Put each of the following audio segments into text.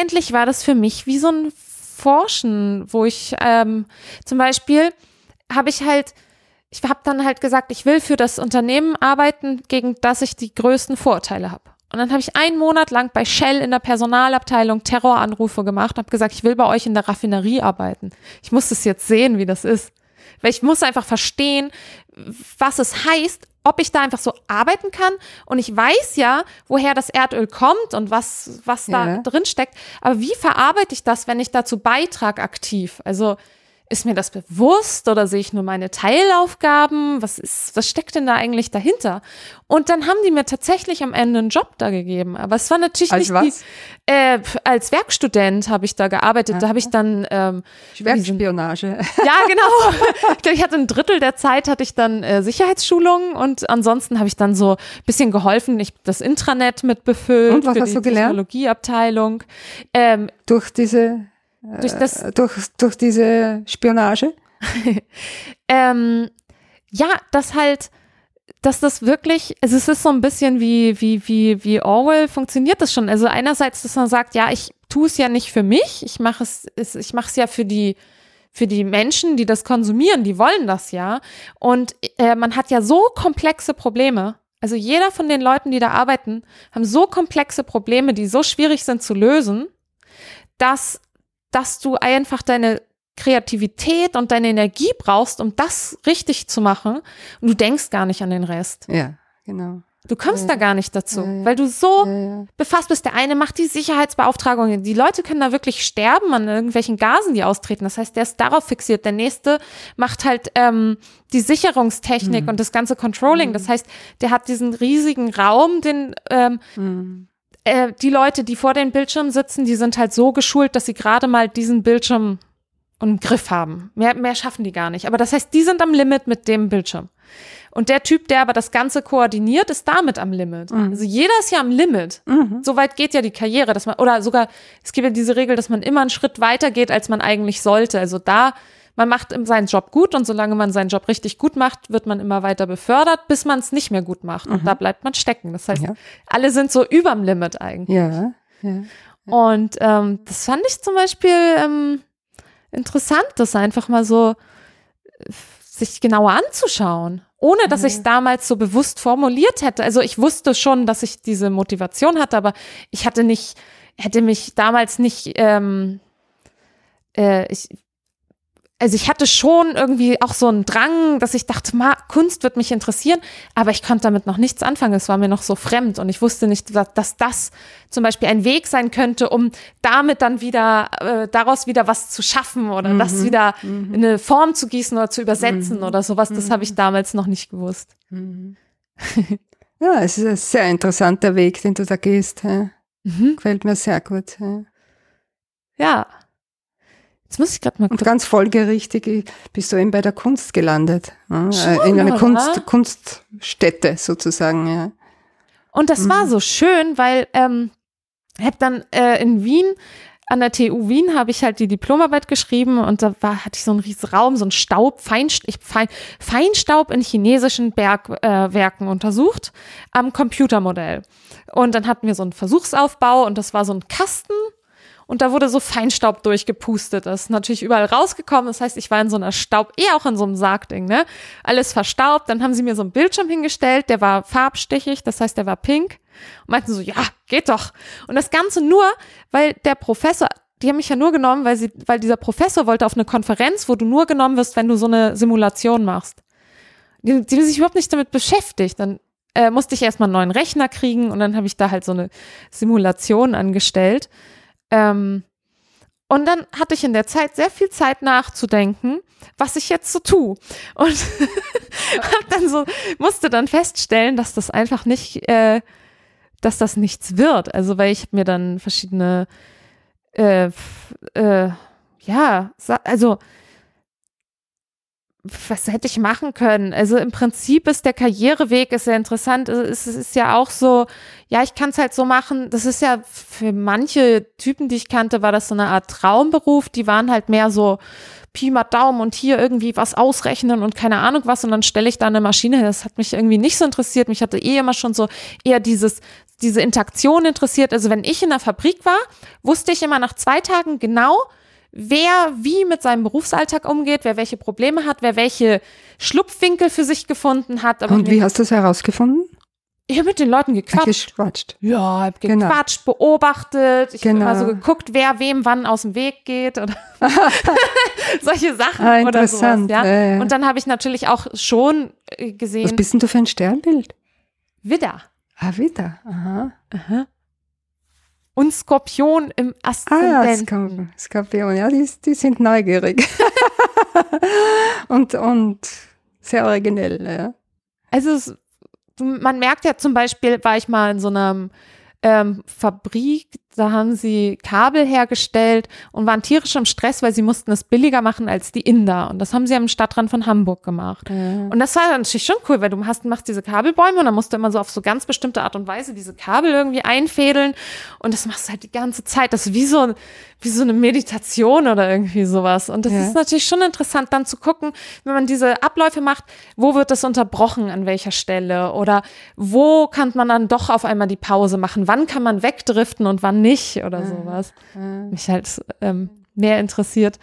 letztendlich war das für mich wie so ein Forschen, wo ich ähm, zum Beispiel habe ich halt, ich habe dann halt gesagt, ich will für das Unternehmen arbeiten, gegen das ich die größten Vorteile habe. Und dann habe ich einen Monat lang bei Shell in der Personalabteilung Terroranrufe gemacht, habe gesagt, ich will bei euch in der Raffinerie arbeiten. Ich muss es jetzt sehen, wie das ist. Weil ich muss einfach verstehen, was es heißt, ob ich da einfach so arbeiten kann. Und ich weiß ja, woher das Erdöl kommt und was, was da Ja. drin steckt. Aber wie verarbeite ich das, wenn ich dazu beitrag aktiv? Also ist mir das bewusst oder sehe ich nur meine Teilaufgaben? Was ist, was steckt denn da eigentlich dahinter? Und dann haben die mir tatsächlich am Ende einen Job da gegeben. Aber es war natürlich Als nicht was? die, äh, als Werkstudent habe ich da gearbeitet. Da habe ich dann ähm, Werkspionage. ja, genau. Ich glaube, ich hatte ein Drittel der Zeit hatte ich dann äh, Sicherheitsschulungen und ansonsten habe ich dann so ein bisschen geholfen. Ich das Intranet mit befüllt Und was für hast die du gelernt? Technologieabteilung. Ähm, durch diese, durch das äh, durch, durch diese Spionage. ähm, ja, dass halt, dass das wirklich, also es ist so ein bisschen wie, wie, wie, wie Orwell funktioniert das schon. Also einerseits, dass man sagt, ja, ich tue es ja nicht für mich, ich mache es, es, ich mache es ja für die, für die Menschen, die das konsumieren, die wollen das ja. Und äh, man hat ja so komplexe Probleme. Also jeder von den Leuten, die da arbeiten, haben so komplexe Probleme, die so schwierig sind zu lösen, dass, dass du einfach deine Kreativität und deine Energie brauchst, um das richtig zu machen. Und du denkst gar nicht an den Rest. Ja, genau. Du kommst da gar nicht dazu, Ja, ja. weil du so Ja, ja. befasst bist. Der eine macht die Sicherheitsbeauftragung. Die Leute können da wirklich sterben an irgendwelchen Gasen, die austreten. Das heißt, der ist darauf fixiert. Der nächste macht halt ähm, die Sicherungstechnik und das ganze Controlling. Das heißt, der hat diesen riesigen Raum, den ähm, Mhm. Äh, die Leute, die vor den Bildschirmen sitzen, die sind halt so geschult, dass sie gerade mal diesen Bildschirm im Griff haben. Mehr, mehr schaffen die gar nicht. Aber das heißt, die sind am Limit mit dem Bildschirm. Und der Typ, der aber das Ganze koordiniert, ist damit am Limit. Also jeder ist ja am Limit. Mhm. So weit geht ja die Karriere, dass man, oder sogar, es gibt ja diese Regel, dass man immer einen Schritt weiter geht, als man eigentlich sollte. Also da, man macht seinen Job gut und solange man seinen Job richtig gut macht, wird man immer weiter befördert, bis man es nicht mehr gut macht. Und da bleibt man stecken. Das heißt, Ja. alle sind so überm Limit eigentlich. Ja, ja. Und ähm, das fand ich zum Beispiel ähm, interessant, das einfach mal so äh, sich genauer anzuschauen, ohne dass ich es damals so bewusst formuliert hätte. Also ich wusste schon, dass ich diese Motivation hatte, aber ich hatte nicht, hätte mich damals nicht, ähm, äh, ich, also ich hatte schon irgendwie auch so einen Drang, dass ich dachte, ma, Kunst wird mich interessieren, aber ich konnte damit noch nichts anfangen. Es war mir noch so fremd und ich wusste nicht, dass, dass das zum Beispiel ein Weg sein könnte, um damit dann wieder, äh, daraus wieder was zu schaffen oder das wieder in eine Form zu gießen oder zu übersetzen oder sowas. Das habe ich damals noch nicht gewusst. Ja, es ist ein sehr interessanter Weg, den du da gehst. Ja. Mhm. Gefällt mir sehr gut. Ja. Ja. Jetzt muss ich gerade mal Und ganz folgerichtig bist du eben bei der Kunst gelandet. Ja, Schon, äh, in einer? Kunst, Kunststätte sozusagen. Ja. Und das war so schön, weil ähm, ich habe dann äh, in Wien an der TU Wien habe ich halt die Diplomarbeit geschrieben und da war, hatte ich so einen riesen Raum, so einen Staub, Feinst ich, Fein, Feinstaub in chinesischen Bergwerken äh, untersucht am Computermodell. Und dann hatten wir so einen Versuchsaufbau und das war so ein Kasten und da wurde so Feinstaub durchgepustet. Das ist natürlich überall rausgekommen. Das heißt, ich war in so einer Staub, eh auch in so einem Sargding, ne? Alles verstaubt. Dann haben sie mir so einen Bildschirm hingestellt, der war farbstichig, das heißt, der war pink. Und meinten so, ja, geht doch. Und das Ganze nur, weil der Professor, die haben mich ja nur genommen, weil sie, weil dieser Professor wollte auf eine Konferenz, wo du nur genommen wirst, wenn du so eine Simulation machst. Die, die haben sich überhaupt nicht damit beschäftigt. Dann äh, musste ich erstmal einen neuen Rechner kriegen und dann habe ich da halt so eine Simulation angestellt. Ähm, und dann hatte ich in der Zeit sehr viel Zeit nachzudenken, was ich jetzt so tue. Und dann so, musste dann feststellen, dass das einfach nicht, äh, dass das nichts wird. Also, weil ich mir dann verschiedene, äh, äh, ja, also was hätte ich machen können? Also im Prinzip ist der Karriereweg ist sehr interessant. Es ist ja auch so, ja, ich kann es halt so machen. Das ist ja für manche Typen, die ich kannte, war das so eine Art Traumberuf. Die waren halt mehr so Pi mal Daumen und hier irgendwie was ausrechnen und keine Ahnung was. Und dann stelle ich da eine Maschine hin. Das hat mich irgendwie nicht so interessiert. Mich hatte eh immer schon so eher dieses, diese Interaktion interessiert. Also wenn ich in der Fabrik war, wusste ich immer nach zwei Tagen genau, wer wie mit seinem Berufsalltag umgeht, wer welche Probleme hat, wer welche Schlupfwinkel für sich gefunden hat. Aber Und wie hast du das herausgefunden? Ich habe mit den Leuten gequatscht. Gequatscht. Ja, hab genau. gequatscht, genau. beobachtet. Ich genau. habe so geguckt, wer wem wann aus dem Weg geht oder solche Sachen ah, oder sowas. Ja. Ja. Und dann habe ich natürlich auch schon äh, gesehen. Was bist denn du für ein Sternbild? Widder. Ah, Widder. Aha. Aha und Skorpion im Aszendenten. Ah, Skorpion, ja, die, die sind neugierig. und, und sehr originell, ja. Also es, man merkt ja zum Beispiel, war ich mal in so einer ähm, Fabrik, da haben sie Kabel hergestellt und waren tierisch im Stress, weil sie mussten es billiger machen als die Inder. Und das haben sie am Stadtrand von Hamburg gemacht. Ja. Und das war natürlich schon cool, weil du hast, machst diese Kabelbäume und dann musst du immer so auf so ganz bestimmte Art und Weise diese Kabel irgendwie einfädeln. Und das machst du halt die ganze Zeit. Das ist wie so, wie so eine Meditation oder irgendwie sowas. Und das ja. ist natürlich schon interessant, dann zu gucken, wenn man diese Abläufe macht, wo wird das unterbrochen, an welcher Stelle? Oder wo kann man dann doch auf einmal die Pause machen? Wann kann man wegdriften und wann nicht oder sowas. Mich halt ähm, mehr interessiert.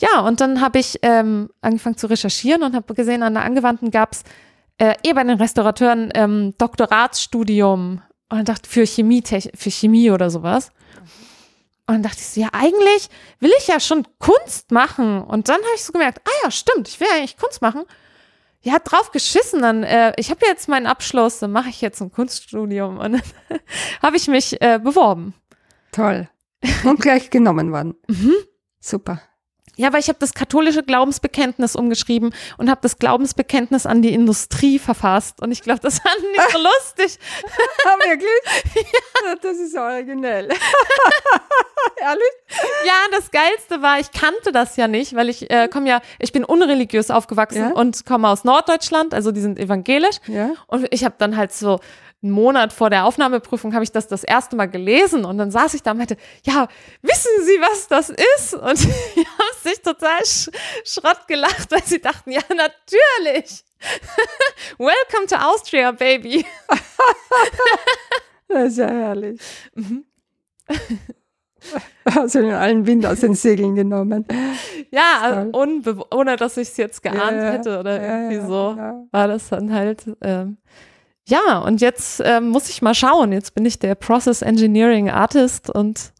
Ja, und dann habe ich ähm, angefangen zu recherchieren und habe gesehen, an der Angewandten gab es äh, eh bei den Restaurateuren ähm, Doktoratsstudium und dachte für Chemie, für Chemie oder sowas. Und dann dachte ich so, ja, eigentlich will ich ja schon Kunst machen. Und dann habe ich so gemerkt, ah ja, stimmt, ich will eigentlich Kunst machen. Ja, drauf geschissen. Dann, äh, ich habe jetzt meinen Abschluss, dann mache ich jetzt ein Kunststudium. Und dann habe ich mich äh, beworben. Toll. Und gleich genommen worden. Mhm. Super. Ja, weil ich habe das katholische Glaubensbekenntnis umgeschrieben und habe das Glaubensbekenntnis an die Industrie verfasst. Und ich glaube, das fanden die so lustig. Ah, wirklich? Ja. Das ist originell. Ehrlich? Ja, das Geilste war, ich kannte das ja nicht, weil ich äh, komme ja, ich bin unreligiös aufgewachsen ja? und komme aus Norddeutschland, also die sind evangelisch. Ja? Und ich habe dann halt so einen Monat vor der Aufnahmeprüfung habe ich das das erste Mal gelesen und dann saß ich da und meinte, ja, wissen Sie, was das ist? Und die haben sich total sch Schrott gelacht, weil sie dachten, ja, natürlich. Welcome to Austria, Baby. das ist ja herrlich. Mhm. Also in allen Wind aus den Segeln genommen. Ja, ohne dass ich es jetzt geahnt ja, hätte oder ja, irgendwie so, ja. war das dann halt ähm, ja, und jetzt äh, muss ich mal schauen. Jetzt bin ich der Process Engineering Artist und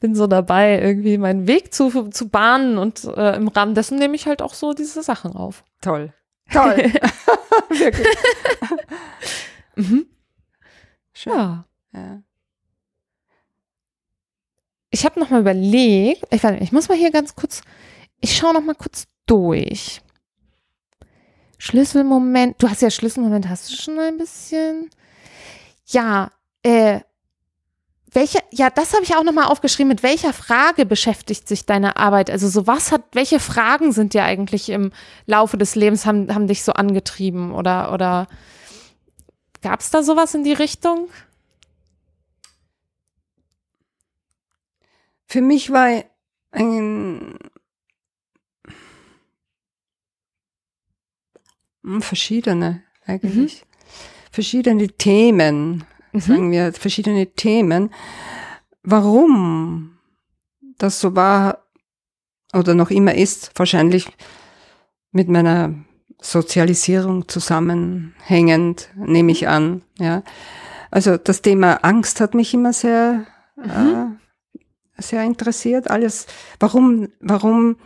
bin so dabei, irgendwie meinen Weg zu, zu bahnen und äh, im Rahmen dessen nehme ich halt auch so diese Sachen auf. Toll. Toll. Wirklich. mhm. Schön. Ja. ja. Ich habe noch mal überlegt, ich, ich muss mal hier ganz kurz, ich schaue noch mal kurz durch. Schlüsselmoment. Du hast ja Schlüsselmoment, hast du schon ein bisschen? Ja, äh, welche, ja, das habe ich auch nochmal aufgeschrieben. Mit welcher Frage beschäftigt sich deine Arbeit? Also so was hat, welche Fragen sind dir eigentlich im Laufe des Lebens haben, haben dich so angetrieben oder, oder gab es da sowas in die Richtung? Für mich war ein verschiedene eigentlich. Mhm. Verschiedene Themen, mhm. sagen wir, verschiedene Themen. Warum das so war oder noch immer ist, wahrscheinlich mit meiner Sozialisierung zusammenhängend, nehme ich an. Ja. Also das Thema Angst hat mich immer sehr, mhm. äh, sehr interessiert. Alles, warum, warum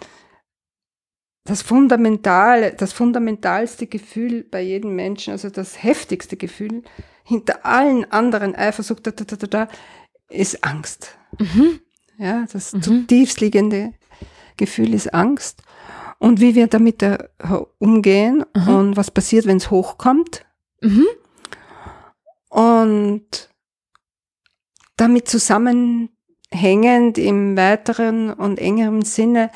das Fundamental, das fundamentalste Gefühl bei jedem Menschen, also das heftigste Gefühl hinter allen anderen Eifersucht, da, da, da, da, ist Angst. Mhm. Ja, das mhm. zutiefst liegende Gefühl ist Angst. Und wie wir damit uh, umgehen mhm. und was passiert, wenn es hochkommt. Mhm. Und damit zusammenhängend im weiteren und engeren Sinne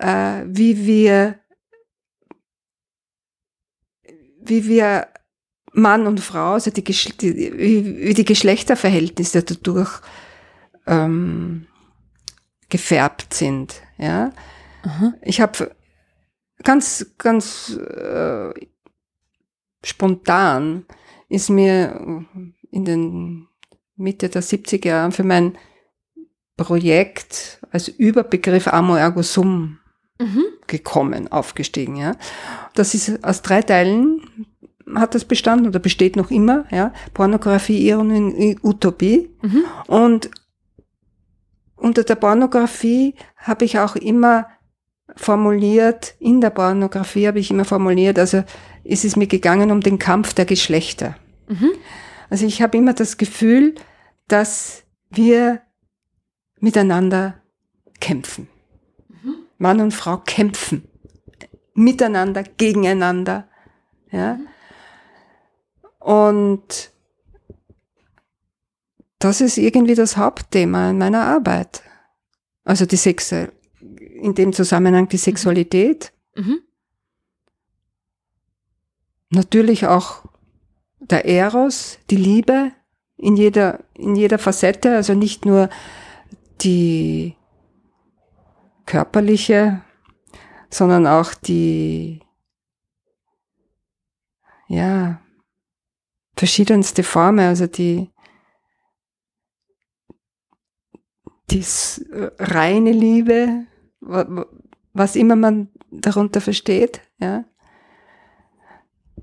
äh, wie wir wie wir Mann und Frau, also die, wie, wie die Geschlechterverhältnisse dadurch ähm, gefärbt sind. Ja, Aha. ich habe ganz, ganz äh, spontan ist mir in den Mitte der 70er Jahren für mein Projekt als Überbegriff Amo Ergo Sum Mhm. gekommen, aufgestiegen. Ja. Das ist aus drei Teilen hat das bestanden oder besteht noch immer. Ja. Pornografie, Ironie, Utopie. Mhm. Und unter der Pornografie habe ich auch immer formuliert, in der Pornografie habe ich immer formuliert, also ist es mir gegangen um den Kampf der Geschlechter. Mhm. Also ich habe immer das Gefühl, dass wir miteinander kämpfen. Mann und Frau kämpfen. Miteinander, gegeneinander. Ja. Und das ist irgendwie das Hauptthema in meiner Arbeit. Also die Sexe, in dem Zusammenhang die Sexualität. Mhm. Natürlich auch der Eros, die Liebe in jeder, in jeder Facette, also nicht nur die körperliche, sondern auch die, ja, verschiedenste Formen, also die, die s- reine Liebe, wa- wa- was immer man darunter versteht, ja.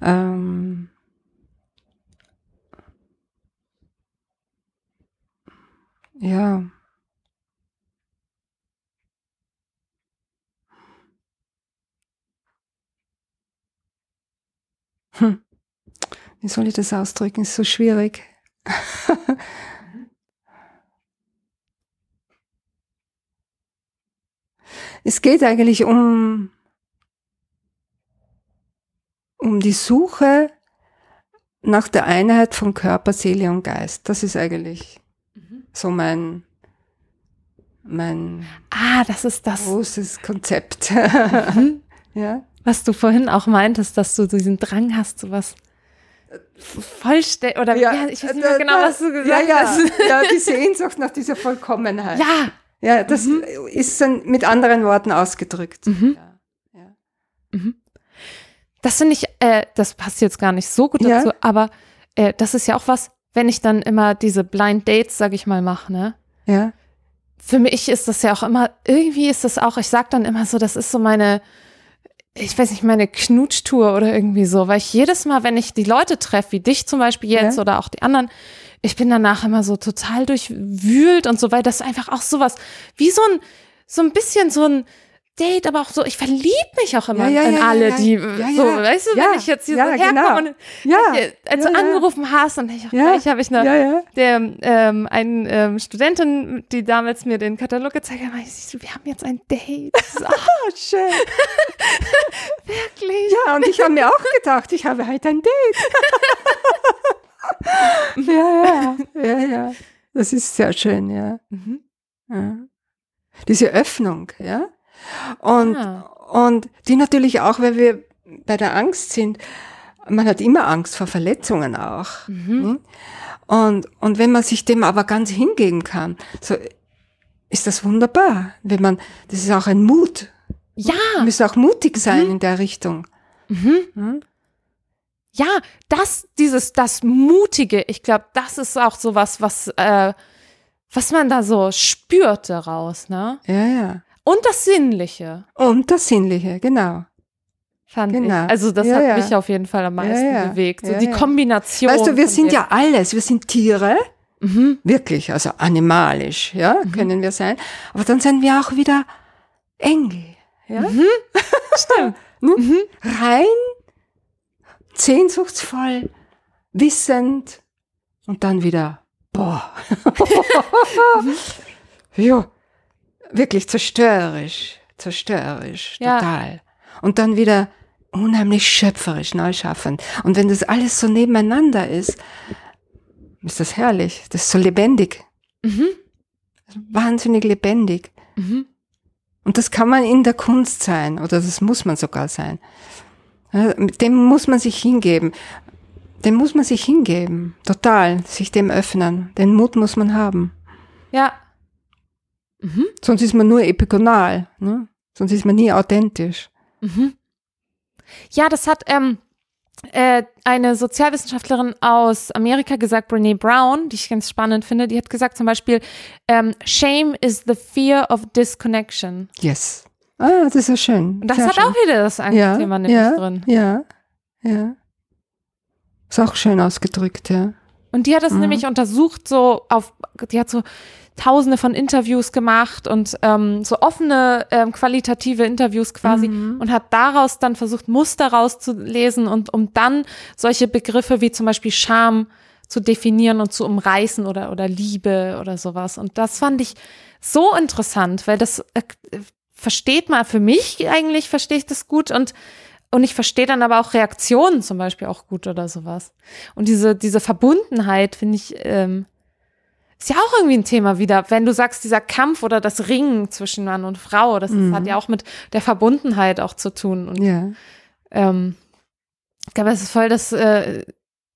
Ähm, ja. Hm. Wie soll ich das ausdrücken? Ist so schwierig. es geht eigentlich um, um die Suche nach der Einheit von Körper, Seele und Geist. Das ist eigentlich so mein, mein Ah, das ist das, großes Konzept. Mhm. ja. Was du vorhin auch meintest, dass du diesen Drang hast, sowas vollständig, oder ja, ich weiß nicht mehr genau, da- was du gesagt ja, ja, hast. ja, die Sehnsucht nach dieser Vollkommenheit. Ja, Ja, das Mhm. ist dann mit anderen Worten ausgedrückt. Ja. Ja. das finde ich, äh, das passt jetzt gar nicht so gut Ja. dazu, aber äh, das ist ja auch was, wenn ich dann immer diese Blind Dates, sag ich mal, mache, ne? ja. Für mich ist das ja auch immer, irgendwie ist das auch, ich sag dann immer so, das ist so meine, ich weiß nicht, meine Knutschtour oder irgendwie so, weil ich jedes Mal, wenn ich die Leute treffe, wie dich zum Beispiel jetzt Ja. oder auch die anderen, ich bin danach immer so total durchwühlt und so, weil das einfach auch sowas, wie so ein, so ein bisschen so ein Date, aber auch so, ich verliebe mich auch immer Ja, ja, in ja, alle, die, so, weißt du, wenn ich jetzt hier so herkomme genau. und Ja, als ja, du angerufen hast, dann habe ich auch Ja. gleich, habe ich eine, der ähm, eine ähm, Studentin, die damals mir den Katalog gezeigt hat, meinte, siehst du, wir haben jetzt ein Date. So, Ah, schön. wirklich? Ja, und ich habe mir auch gedacht, ich habe halt ein Date. ja, ja, ja, ja. Das ist sehr schön, ja. Mhm. ja. Diese Öffnung, ja. Und, Ah. und die natürlich auch, weil wir bei der Angst sind, man hat immer Angst vor Verletzungen auch. Mhm. Und, und wenn man sich dem aber ganz hingeben kann, so ist das wunderbar. Wenn man, das ist auch ein Mut. Ja, Man muss auch mutig sein in der Richtung. mhm. Hm? ja, das, dieses, das Mutige, ich glaube, das ist auch sowas, was, äh, was man da so spürt daraus, ne? Ja, ja. Und das Sinnliche, Und das Sinnliche, genau. fand Genau. ich. Also das Ja, hat ja. mich auf jeden Fall am meisten Ja, bewegt. So die. Kombination. Weißt du, wir sind ja alles. Wir sind Tiere, Mhm. wirklich, also animalisch, ja, können wir sein. Aber dann sind wir auch wieder Engel, ja. Stimmt. Ne? Rein, sehnsuchtsvoll, wissend und dann wieder, boah. ja, wirklich zerstörerisch, zerstörerisch, Ja. total. Und dann wieder unheimlich schöpferisch, neu schaffend. Und wenn das alles so nebeneinander ist, ist das herrlich. Das ist so lebendig. Mhm. Wahnsinnig lebendig. Mhm. Und das kann man in der Kunst sein, oder das muss man sogar sein. Dem muss man sich hingeben. Dem muss man sich hingeben. Total. Sich dem öffnen. Den Mut muss man haben. Ja. Sonst ist man nur epigonal. Ne? Sonst ist man nie authentisch. Ja, das hat ähm, äh, eine Sozialwissenschaftlerin aus Amerika gesagt, Brene Brown, die ich ganz spannend finde. Die hat gesagt zum Beispiel, ähm, Shame is the fear of disconnection. Yes. Ah, das ist ja schön. Und das Sehr hat schön. auch wieder das Angstthema nämlich ja, drin. Ja, ja. Ist auch schön ausgedrückt, ja. Und die hat das Mhm. nämlich untersucht, so auf, die hat so tausende von Interviews gemacht und ähm, so offene, ähm, qualitative Interviews quasi Mhm. und hat daraus dann versucht, Muster rauszulesen und um dann solche Begriffe wie zum Beispiel Scham zu definieren und zu umreißen oder, oder Liebe oder sowas. Und das fand ich so interessant, weil das äh, versteht man für mich eigentlich, verstehe ich das gut und und ich verstehe dann aber auch Reaktionen zum Beispiel auch gut oder sowas. Und diese, diese Verbundenheit finde ich, ähm, ist ja auch irgendwie ein Thema wieder. Wenn du sagst, dieser Kampf oder das Ringen zwischen Mann und Frau, das Mhm. hat ja auch mit der Verbundenheit auch zu tun. Und Ja. ähm, ich glaube, es ist voll das äh,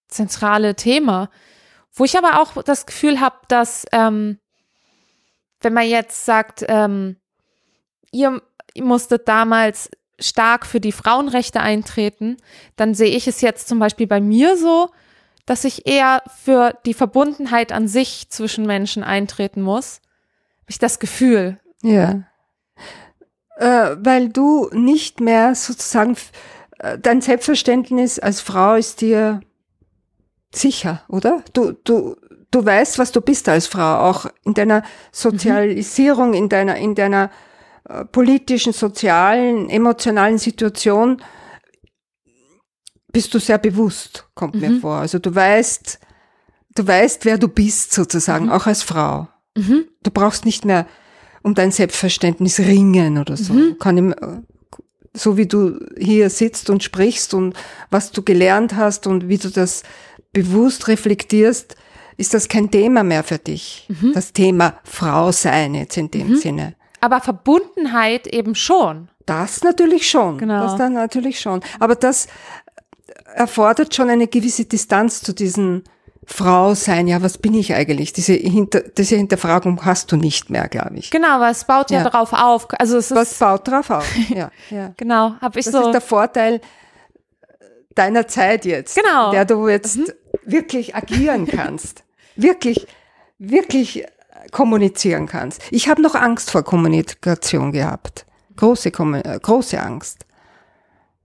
zentrale Thema. Wo ich aber auch das Gefühl habe, dass, ähm, wenn man jetzt sagt, ähm, ihr musstet damals stark für die Frauenrechte eintreten, dann sehe ich es jetzt zum Beispiel bei mir so, dass ich eher für die Verbundenheit an sich zwischen Menschen eintreten muss. Habe ich das Gefühl. Ja. Äh, weil du nicht mehr sozusagen, äh, dein Selbstverständnis als Frau ist dir sicher, oder? Du, du, du weißt, was du bist als Frau, auch in deiner Sozialisierung, in deiner, in deiner äh, politischen, sozialen, emotionalen Situation bist du sehr bewusst, kommt mir vor. Also du weißt, du weißt, wer du bist sozusagen, auch als Frau. Mhm. Du brauchst nicht mehr um dein Selbstverständnis ringen oder so. Kann im, so wie du hier sitzt und sprichst und was du gelernt hast und wie du das bewusst reflektierst, ist das kein Thema mehr für dich. Das Thema Frau sein jetzt in dem Sinne. Aber Verbundenheit eben schon. Das natürlich schon. Genau. Das dann natürlich schon. Aber das erfordert schon eine gewisse Distanz zu diesem Frau sein. Ja, was bin ich eigentlich? Diese, Hinter, diese Hinterfragung hast du nicht mehr, glaube ich. Genau, weil es baut ja, Ja. darauf auf. Also es ist, Was baut drauf auf? Ja, ja. genau, habe ich Das so. ist der Vorteil deiner Zeit jetzt, Genau. in der du jetzt wirklich agieren kannst, wirklich, wirklich kommunizieren kannst. Ich habe noch Angst vor Kommunikation gehabt, große, äh, große Angst.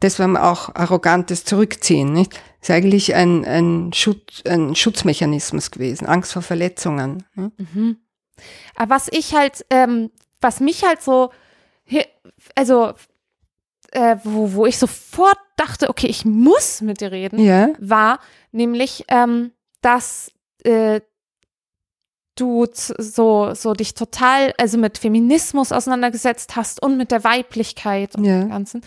Das war auch arrogantes Zurückziehen, nicht? Ist eigentlich ein, ein, Schutz, ein Schutzmechanismus gewesen, Angst vor Verletzungen. ne? Aber was ich halt, ähm, was mich halt so, also, äh, wo, wo ich sofort dachte, okay, ich muss mit dir reden, Ja, war nämlich, ähm, dass äh, du so, so dich total, also mit Feminismus auseinandergesetzt hast und mit der Weiblichkeit und Ja. dem Ganzen,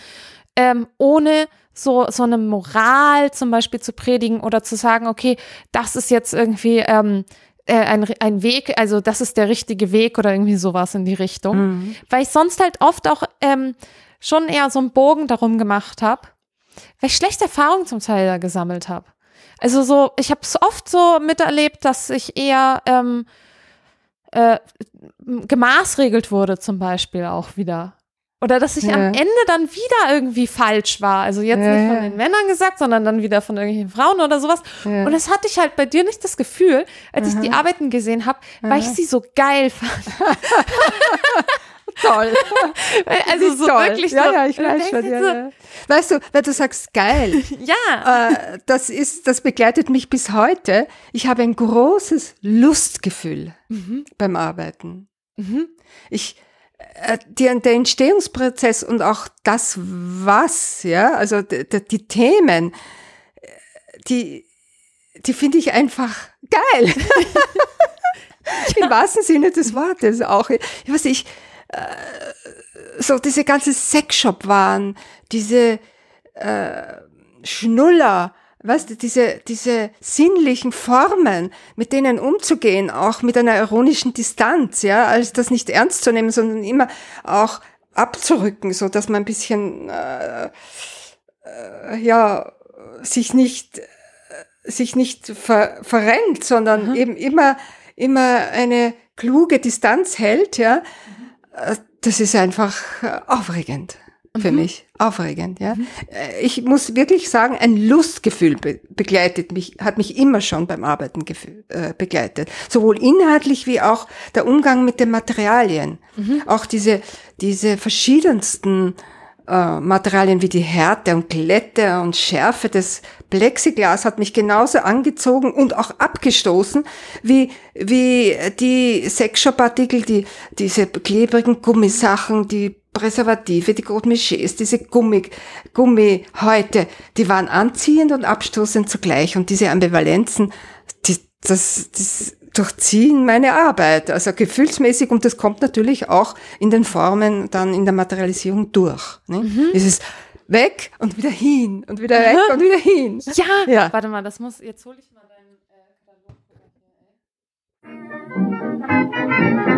ähm, ohne so, so eine Moral zum Beispiel zu predigen oder zu sagen, okay, das ist jetzt irgendwie ähm, äh, ein, ein Weg, also das ist der richtige Weg oder irgendwie sowas in die Richtung. Mhm. Weil ich sonst halt oft auch ähm, schon eher so einen Bogen darum gemacht habe, weil ich schlechte Erfahrungen zum Teil da gesammelt habe. Also so, ich habe es oft so miterlebt, dass ich eher ähm, äh, gemaßregelt wurde zum Beispiel auch wieder. Oder dass ich Ja. am Ende dann wieder irgendwie falsch war. Also jetzt Ja, nicht von den Männern gesagt, sondern dann wieder von irgendwelchen Frauen oder sowas. Ja. Und das hatte ich halt bei dir nicht das Gefühl, als ich die Arbeiten gesehen habe, weil ich sie so geil fand. toll. Also so toll. wirklich ja, so. ja, ich weiß schon. Ja, so, ja. Weißt du, weil du sagst geil, ja. äh, das ist, das begleitet mich bis heute. Ich habe ein großes Lustgefühl beim Arbeiten. Ich, äh, die, der Entstehungsprozess und auch das was, ja, also d- d- die Themen, äh, die, die finde ich einfach geil. Im wahrsten Sinne des Wortes auch. Ich weiß nicht, äh, so diese ganze Sexshop-Waren, diese äh, Schnuller, weißt du, diese, diese sinnlichen Formen, mit denen umzugehen, auch mit einer ironischen Distanz, ja, als das nicht ernst zu nehmen, sondern immer auch abzurücken, so dass man ein bisschen äh, äh, ja, sich nicht, äh, sich nicht ver, verrennt, sondern mhm. eben immer, immer eine kluge Distanz hält, ja, mhm. das ist einfach aufregend für mhm. mich. Aufregend, ja. Mhm. Ich muss wirklich sagen, ein Lustgefühl be begleitet mich, hat mich immer schon beim Arbeiten äh, begleitet. Sowohl inhaltlich wie auch der Umgang mit den Materialien. Mhm. Auch diese, diese verschiedensten äh, Materialien wie die Härte und Glätte und Schärfe des Plexiglas hat mich genauso angezogen und auch abgestoßen wie, wie die Sexshop-Artikel, die, diese klebrigen Gummisachen, die Präservative, die Gros diese Gummi, Gummihäute, die waren anziehend und abstoßend zugleich. Und diese Ambivalenzen, die, das, das durchziehen meine Arbeit. Also gefühlsmäßig und das kommt natürlich auch in den Formen dann in der Materialisierung durch. Ne? Mhm. Es ist weg und wieder hin und wieder weg und wieder hin. Ja. ja. Warte mal, das muss, jetzt hole ich mal deinen äh, Katalog.